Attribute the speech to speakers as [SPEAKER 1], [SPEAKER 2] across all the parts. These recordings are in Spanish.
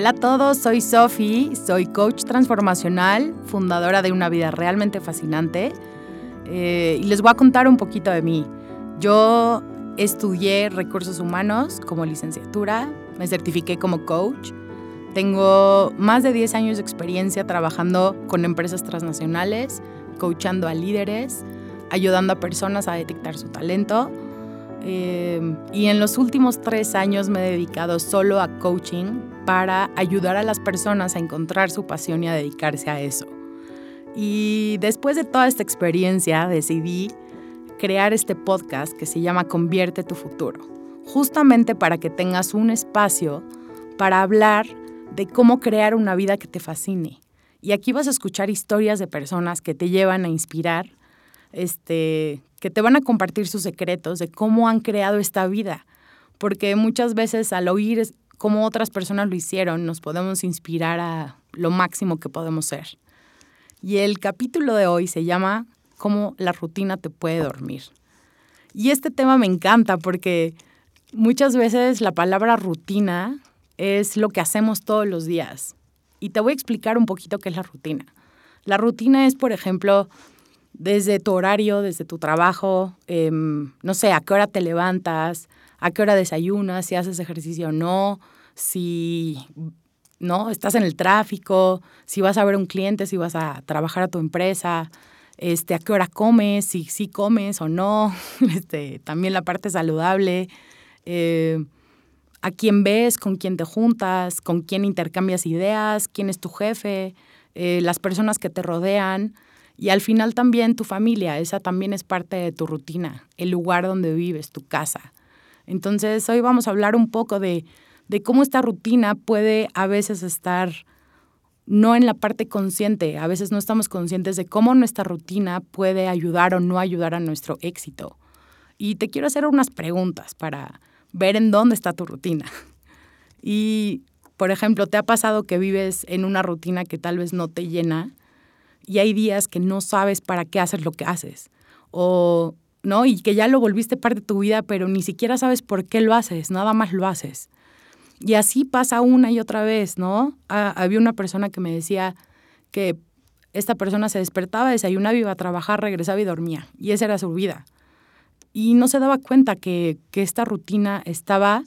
[SPEAKER 1] Hola a todos, soy Sofi, soy coach transformacional, fundadora de Una Vida Realmente Fascinante eh, y les voy a contar un poquito de mí. Yo estudié recursos humanos como licenciatura, me certifiqué como coach, tengo más de 10 años de experiencia trabajando con empresas transnacionales, coachando a líderes, ayudando a personas a detectar su talento. Eh, y en los últimos tres años me he dedicado solo a coaching para ayudar a las personas a encontrar su pasión y a dedicarse a eso. Y después de toda esta experiencia decidí crear este podcast que se llama Convierte tu futuro, justamente para que tengas un espacio para hablar de cómo crear una vida que te fascine. Y aquí vas a escuchar historias de personas que te llevan a inspirar, este, que te van a compartir sus secretos de cómo han creado esta vida. Porque muchas veces al oír cómo otras personas lo hicieron, nos podemos inspirar a lo máximo que podemos ser. Y el capítulo de hoy se llama Cómo la rutina te puede dormir. Y este tema me encanta porque muchas veces la palabra rutina es lo que hacemos todos los días. Y te voy a explicar un poquito qué es la rutina. La rutina es, por ejemplo, desde tu horario, desde tu trabajo, em, no sé, a qué hora te levantas, a qué hora desayunas, si haces ejercicio o no, si no estás en el tráfico, si vas a ver a un cliente, si vas a trabajar a tu empresa, este, a qué hora comes, si sí comes o no, este, también la parte saludable, eh, a quién ves, con quién te juntas, con quién intercambias ideas, quién es tu jefe, eh, las personas que te rodean. Y al final también tu familia, esa también es parte de tu rutina, el lugar donde vives, tu casa. Entonces, hoy vamos a hablar un poco de, cómo esta rutina puede a veces estar no en la parte consciente, a veces no estamos conscientes de cómo nuestra rutina puede ayudar o no ayudar a nuestro éxito. Y te quiero hacer unas preguntas para ver en dónde está tu rutina. Y, por ejemplo, ¿te ha pasado que vives en una rutina que tal vez no te llena y hay días que no sabes para qué haces lo que haces? O ¿no? Y que ya lo volviste parte de tu vida, pero ni siquiera sabes por qué lo haces, nada más lo haces. Y así pasa una y otra vez, ¿no? había una persona que me decía que esta persona se despertaba, desayunaba, iba a trabajar, regresaba y dormía. Y esa era su vida. Y no se daba cuenta que, que esta rutina estaba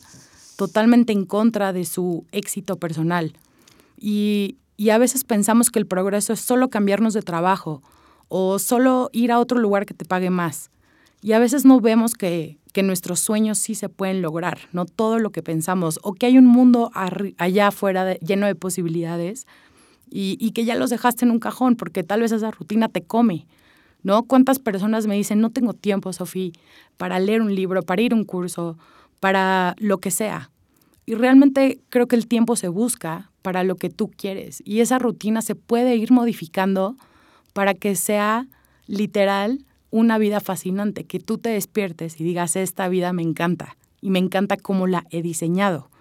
[SPEAKER 1] totalmente en contra de su éxito personal. Y, y a veces pensamos que el progreso es solo cambiarnos de trabajo o solo ir a otro lugar que te pague más. Y a veces no vemos que, nuestros sueños sí se pueden lograr, no todo lo que pensamos, o que hay un mundo allá afuera lleno de posibilidades y, que ya los dejaste en un cajón porque tal vez esa rutina te come. ¿No? ¿Cuántas personas me dicen, no tengo tiempo, Sofía, para leer un libro, para ir a un curso, para lo que sea? Y realmente creo que el tiempo se busca para lo que tú quieres. Y esa rutina se puede ir modificando para que sea literal una vida fascinante, que tú te despiertes y digas, esta vida me encanta y me encanta cómo la he diseñado.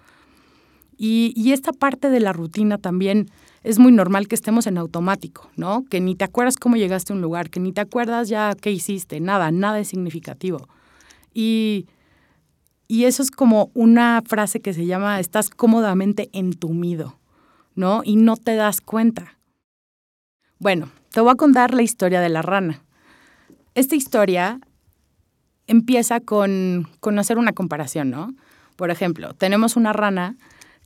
[SPEAKER 1] Y, esta parte de la rutina también es muy normal que estemos en automático, ¿no? Que ni te acuerdas cómo llegaste a un lugar, que ni te acuerdas ya qué hiciste, nada, nada es significativo. Y, y eso es como una frase que se llama, estás cómodamente entumido, ¿no? Y no te das cuenta. Bueno, te voy a contar la historia de la rana. Esta historia empieza con, con hacer una comparación, ¿no? Por ejemplo, tenemos una rana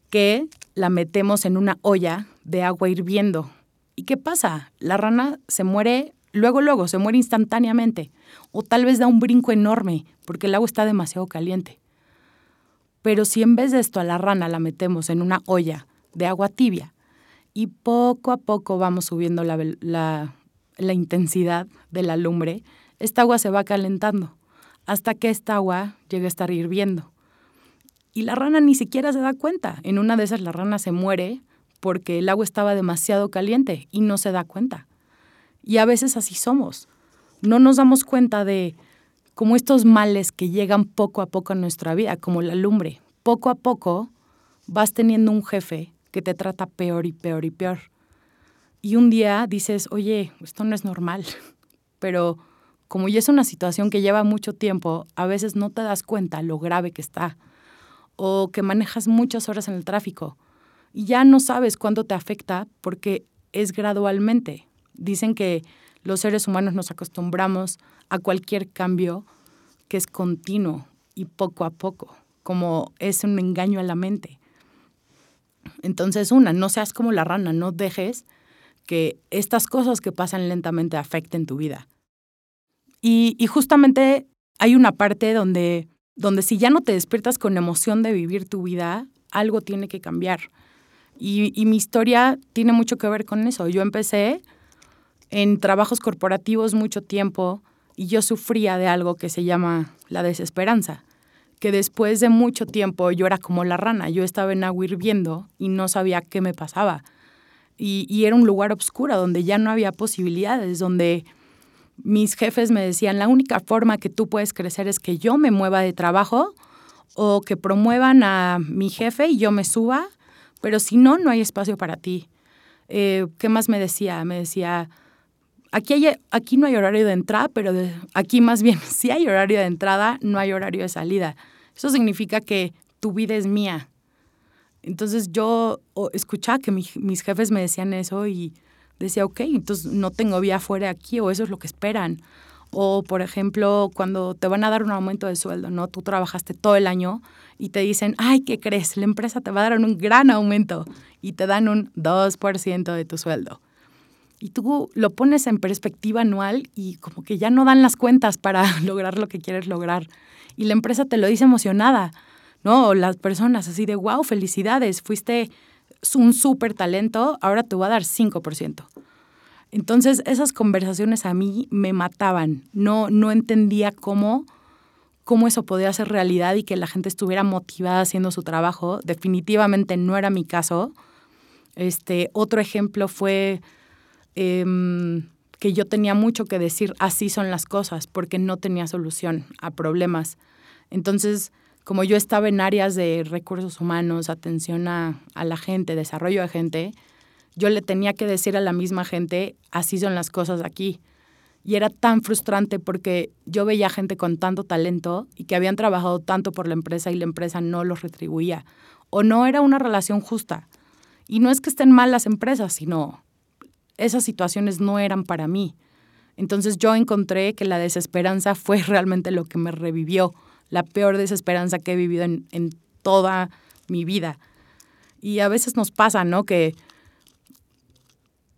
[SPEAKER 1] que la metemos en una olla de agua hirviendo. ¿Y qué pasa? La rana se muere luego, luego, se muere instantáneamente. O tal vez da un brinco enorme porque el agua está demasiado caliente. Pero si en vez de esto a la rana la metemos en una olla de agua tibia y poco a poco vamos subiendo la, la, intensidad de la lumbre, esta agua se va calentando hasta que esta agua llegue a estar hirviendo. Y la rana ni siquiera se da cuenta. En una de esas la rana se muere porque el agua estaba demasiado caliente y no se da cuenta. Y a veces así somos. No nos damos cuenta de cómo estos males que llegan poco a poco a nuestra vida, como la lumbre. Poco a poco vas teniendo un jefe que te trata peor y peor y peor y un día dices, oye, esto no es normal, pero como ya es una situación que lleva mucho tiempo, a veces no te das cuenta lo grave que está o que manejas muchas horas en el tráfico y ya no sabes cuándo te afecta porque es gradualmente. Dicen que los seres humanos nos acostumbramos a cualquier cambio que es continuo y poco a poco, como es un engaño a la mente. Entonces, una, no seas como la rana, no dejes que estas cosas que pasan lentamente afecten tu vida. Y, justamente hay una parte donde, donde si ya no te despiertas con emoción de vivir tu vida, algo tiene que cambiar. Y, mi historia tiene mucho que ver con eso. Yo empecé en trabajos corporativos mucho tiempo y yo sufría de algo que se llama la desesperanza, que después de mucho tiempo yo era como la rana, yo estaba en agua hirviendo y no sabía qué me pasaba. Y, y era un lugar oscuro donde ya no había posibilidades, donde mis jefes me decían, la única forma que tú puedes crecer es que yo me mueva de trabajo o que promuevan a mi jefe y yo me suba, pero si no, no hay espacio para ti. Eh, ¿Qué más me decía? Me decía, aquí, hay, aquí no hay horario de entrada, pero aquí más bien si hay horario de entrada, no hay horario de salida. Eso significa que tu vida es mía. Entonces yo escuchaba que mis jefes me decían eso y decía, ok, entonces no tengo vía fuera aquí o eso es lo que esperan. O, por ejemplo, cuando te van a dar un aumento de sueldo, ¿no? Tú trabajaste todo el año y te dicen, ay, ¿qué crees? La empresa te va a dar un gran aumento y te dan un 2% de tu sueldo. Y tú lo pones en perspectiva anual y como que ya no dan las cuentas para lograr lo que quieres lograr. Y la empresa te lo dice emocionada, ¿no? Las personas así de, wow, felicidades, fuiste un súper talento, ahora te voy a dar 5%. Entonces esas conversaciones a mí me mataban. No, no entendía cómo, cómo eso podía ser realidad y que la gente estuviera motivada haciendo su trabajo. Definitivamente no era mi caso. Este, otro ejemplo fue em, que yo tenía mucho que decir, así son las cosas, porque no tenía solución a problemas. Entonces, como yo estaba en áreas de recursos humanos, atención a, la gente, desarrollo de gente, yo le tenía que decir a la misma gente, así son las cosas aquí. Y era tan frustrante porque yo veía gente con tanto talento y que habían trabajado tanto por la empresa y la empresa no los retribuía. O no era una relación justa. Y no es que estén mal las empresas, sino esas situaciones no eran para mí. Entonces yo encontré que la desesperanza fue realmente lo que me revivió la peor desesperanza que he vivido en, toda mi vida. Y a veces nos pasa, ¿no? Que,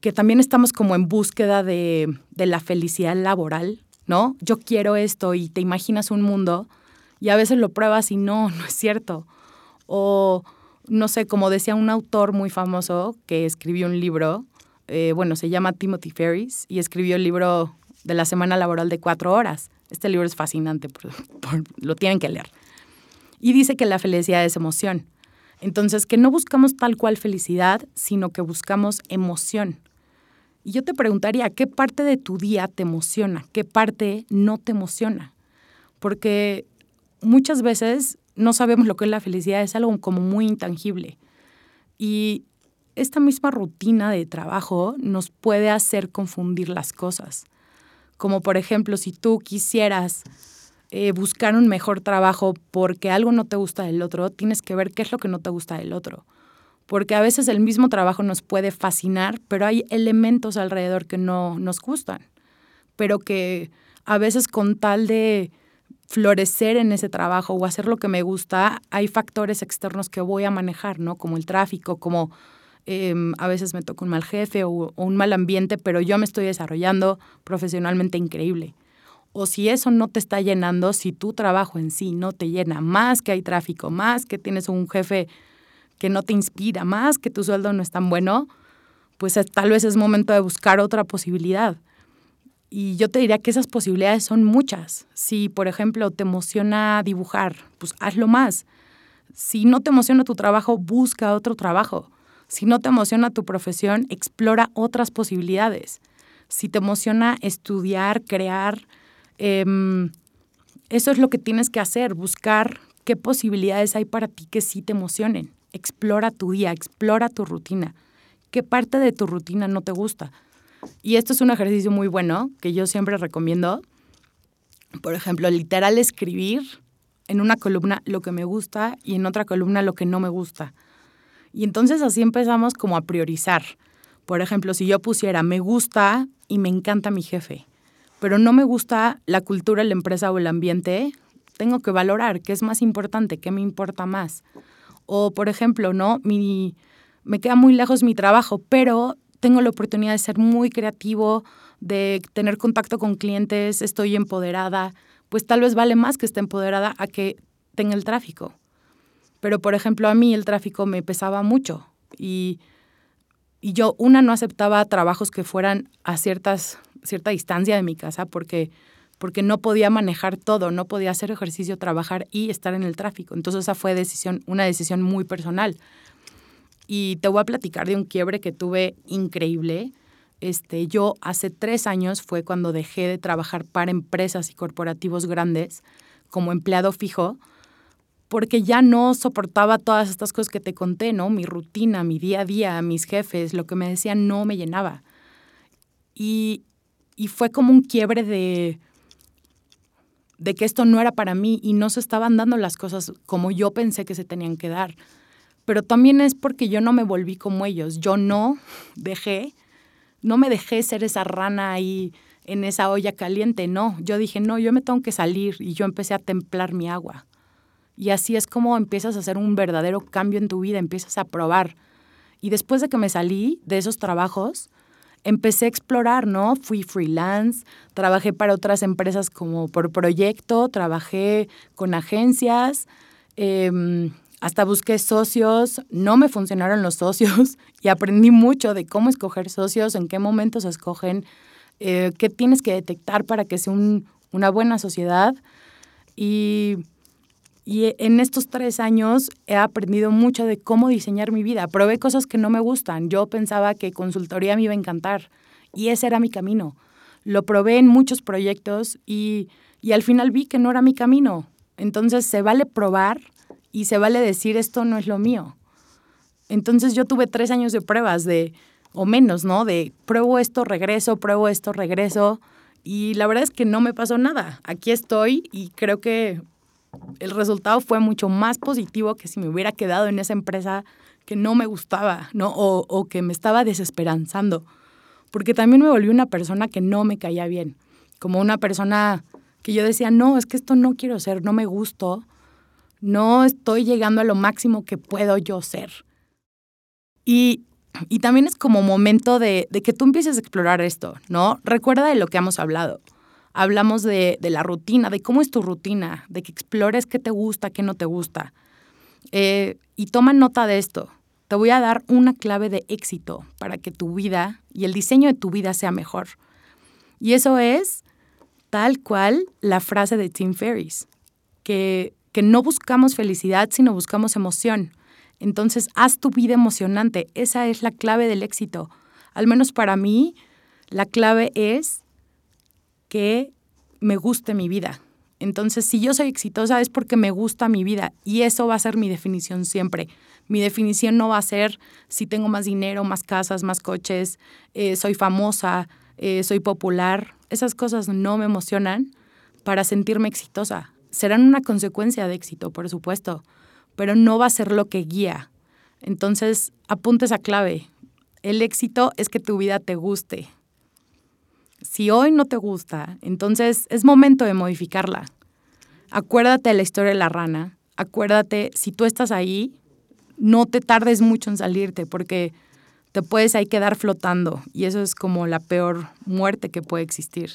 [SPEAKER 1] que también estamos como en búsqueda de, de la felicidad laboral, ¿no? Yo quiero esto y te imaginas un mundo y a veces lo pruebas y no, no es cierto. O, no sé, como decía un autor muy famoso que escribió un libro, eh, bueno, se llama Timothy Ferris y escribió el libro de la semana laboral de cuatro horas. Este libro es fascinante, lo tienen que leer. Y dice que la felicidad es emoción. Entonces, que no buscamos tal cual felicidad, sino que buscamos emoción. Y yo te preguntaría, ¿qué parte de tu día te emociona? ¿Qué parte no te emociona? Porque muchas veces no sabemos lo que es la felicidad, es algo como muy intangible. Y esta misma rutina de trabajo nos puede hacer confundir las cosas. Como por ejemplo, si tú quisieras eh, buscar un mejor trabajo porque algo no te gusta del otro, tienes que ver qué es lo que no te gusta del otro. Porque a veces el mismo trabajo nos puede fascinar, pero hay elementos alrededor que no nos gustan. Pero que a veces con tal de florecer en ese trabajo o hacer lo que me gusta, hay factores externos que voy a manejar, ¿no? Como el tráfico, como Em, a veces me toca un mal jefe o, un mal ambiente, pero yo me estoy desarrollando profesionalmente increíble. O si eso no te está llenando, si tu trabajo en sí no te llena, más que hay tráfico, más que tienes un jefe que no te inspira, más que tu sueldo no es tan bueno, pues tal vez es momento de buscar otra posibilidad. Y yo te diría que esas posibilidades son muchas. Si, por ejemplo, te emociona dibujar, pues hazlo más. Si no te emociona tu trabajo, busca otro trabajo. Si no te emociona tu profesión, explora otras posibilidades. Si te emociona estudiar, crear, em, eso es lo que tienes que hacer, buscar qué posibilidades hay para ti que sí te emocionen. Explora tu día, explora tu rutina. ¿Qué parte de tu rutina no te gusta? Y esto es un ejercicio muy bueno que yo siempre recomiendo. Por ejemplo, literal escribir en una columna lo que me gusta y en otra columna lo que no me gusta Y entonces así empezamos como a priorizar. Por ejemplo, si yo pusiera me gusta y me encanta mi jefe, pero no me gusta la cultura, la empresa o el ambiente, tengo que valorar qué es más importante, qué me importa más. O, por ejemplo, ¿no? Mi, me queda muy lejos mi trabajo, pero tengo la oportunidad de ser muy creativo, de tener contacto con clientes, estoy empoderada, pues tal vez vale más que esté empoderada a que tenga el tráfico. Pero, por ejemplo, a mí el tráfico me pesaba mucho y, y yo, una, no aceptaba trabajos que fueran a ciertas, cierta distancia de mi casa porque, porque no podía manejar todo, no podía hacer ejercicio, trabajar y estar en el tráfico. Entonces esa fue decisión, una decisión muy personal. Y te voy a platicar de un quiebre que tuve increíble. Este, yo hace tres años fue cuando dejé de trabajar para empresas y corporativos grandes como empleado fijo, porque ya no soportaba todas estas cosas que te conté, ¿no? Mi rutina, mi día a día, mis jefes, lo que me decían no me llenaba. Y, y fue como un quiebre de, de que esto no era para mí y no se estaban dando las cosas como yo pensé que se tenían que dar pero también es porque yo no me volví como ellos. Yo no dejé, no me dejé ser esa rana ahí en esa olla caliente, no. Yo dije, no, yo me tengo que salir y yo empecé a templar mi agua. Y así es como empiezas a hacer un verdadero cambio en tu vida, empiezas a probar. Y después de que me salí de esos trabajos, empecé a explorar, ¿no? Fui freelance, trabajé para otras empresas como por proyecto, trabajé con agencias, eh, hasta busqué socios, no me funcionaron los socios y aprendí mucho de cómo escoger socios, en qué momentos escogen, eh, qué tienes que detectar para que sea una buena sociedad. Y, y en estos tres años he aprendido mucho de cómo diseñar mi vida. Probé cosas que no me gustan. Yo pensaba que consultoría me iba a encantar y ese era mi camino. Lo probé en muchos proyectos y, y al final vi que no era mi camino. Entonces se vale probar y se vale decir esto no es lo mío. Entonces yo tuve tres años de pruebas de, o menos, ¿no? De pruebo esto, regreso, pruebo esto, regreso. Y la verdad es que no me pasó nada. Aquí estoy y creo que el resultado fue mucho más positivo que si me hubiera quedado en esa empresa que no me gustaba, ¿no? O, o que me estaba desesperanzando. Porque también me volví una persona que no me caía bien. Como una persona que yo decía, no, es que esto no quiero ser, no me gustó no estoy llegando a lo máximo que puedo yo ser. Y, también es como momento de, que tú empieces a explorar esto, ¿no? Recuerda de lo que hemos hablado. Hablamos de, la rutina, de cómo es tu rutina, de que explores qué te gusta, qué no te gusta. Eh, y toma nota de esto. Te voy a dar una clave de éxito para que tu vida y el diseño de tu vida sea mejor. Y eso es tal cual la frase de Tim Ferriss, que que no buscamos felicidad, sino buscamos emoción. Entonces, haz tu vida emocionante. Esa es la clave del éxito. Al menos para mí, la clave es que me guste mi vida. Entonces, si yo soy exitosa es porque me gusta mi vida y eso va a ser mi definición siempre. Mi definición no va a ser si tengo más dinero, más casas, más coches, eh, soy famosa, eh, soy popular. Esas cosas no me emocionan para sentirme exitosa serán una consecuencia de éxito, por supuesto, pero no va a ser lo que guía. Entonces, apunte esa clave. El éxito es que tu vida te guste. Si hoy no te gusta, entonces es momento de modificarla. Acuérdate de la historia de la rana. Acuérdate, si tú estás ahí, no te tardes mucho en salirte porque te puedes ahí quedar flotando y eso es como la peor muerte que puede existir.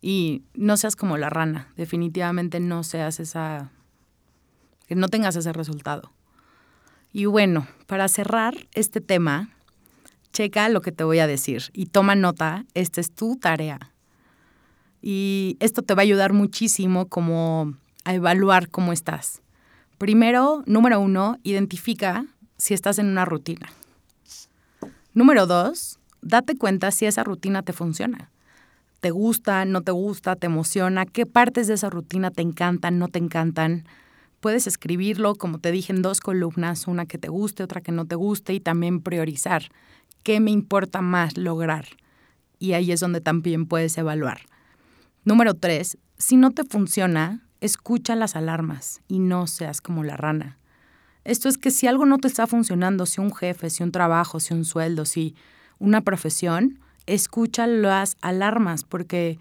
[SPEAKER 1] Y no seas como la rana, definitivamente no seas esa, que no tengas ese resultado. Y bueno, para cerrar este tema, checa lo que te voy a decir y toma nota, esta es tu tarea. Y esto te va a ayudar muchísimo como a evaluar cómo estás. Primero, número uno, identifica si estás en una rutina. Número dos, date cuenta si esa rutina te funciona te gusta, no te gusta, te emociona, qué partes de esa rutina te encantan, no te encantan. Puedes escribirlo, como te dije, en dos columnas, una que te guste, otra que no te guste, y también priorizar qué me importa más lograr. Y ahí es donde también puedes evaluar. Número tres, si no te funciona, escucha las alarmas y no seas como la rana. Esto es que si algo no te está funcionando, si un jefe, si un trabajo, si un sueldo, si una profesión, escucha las alarmas, porque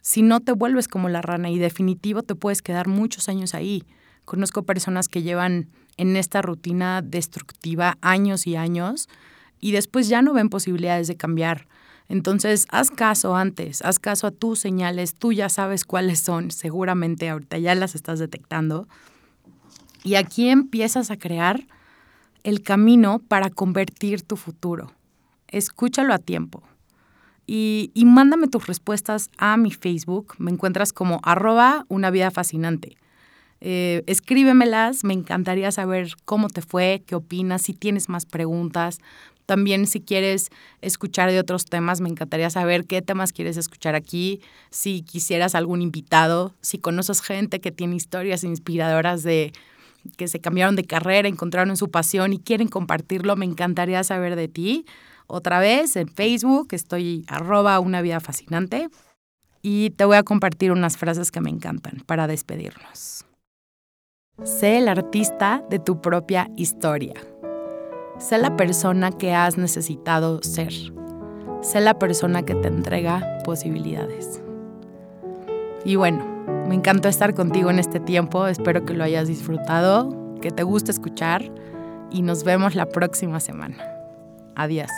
[SPEAKER 1] si no te vuelves como la rana y definitivo te puedes quedar muchos años ahí. Conozco personas que llevan en esta rutina destructiva años y años y después ya no ven posibilidades de cambiar. Entonces, haz caso antes, haz caso a tus señales, tú ya sabes cuáles son, seguramente ahorita ya las estás detectando. Y aquí empiezas a crear el camino para convertir tu futuro. Escúchalo a tiempo. Y, mándame tus respuestas a mi Facebook. Me encuentras como arroba una vida fascinante. Eh, escríbemelas, me encantaría saber cómo te fue, qué opinas, si tienes más preguntas. También si quieres escuchar de otros temas, me encantaría saber qué temas quieres escuchar aquí, si quisieras algún invitado, si conoces gente que tiene historias inspiradoras de que se cambiaron de carrera, encontraron su pasión y quieren compartirlo, me encantaría saber de ti. Otra vez en Facebook estoy arroba una vida fascinante y te voy a compartir unas frases que me encantan para despedirnos. Sé el artista de tu propia historia. Sé la persona que has necesitado ser. Sé la persona que te entrega posibilidades. Y bueno, me encantó estar contigo en este tiempo. Espero que lo hayas disfrutado, que te guste escuchar y nos vemos la próxima semana. Adiós.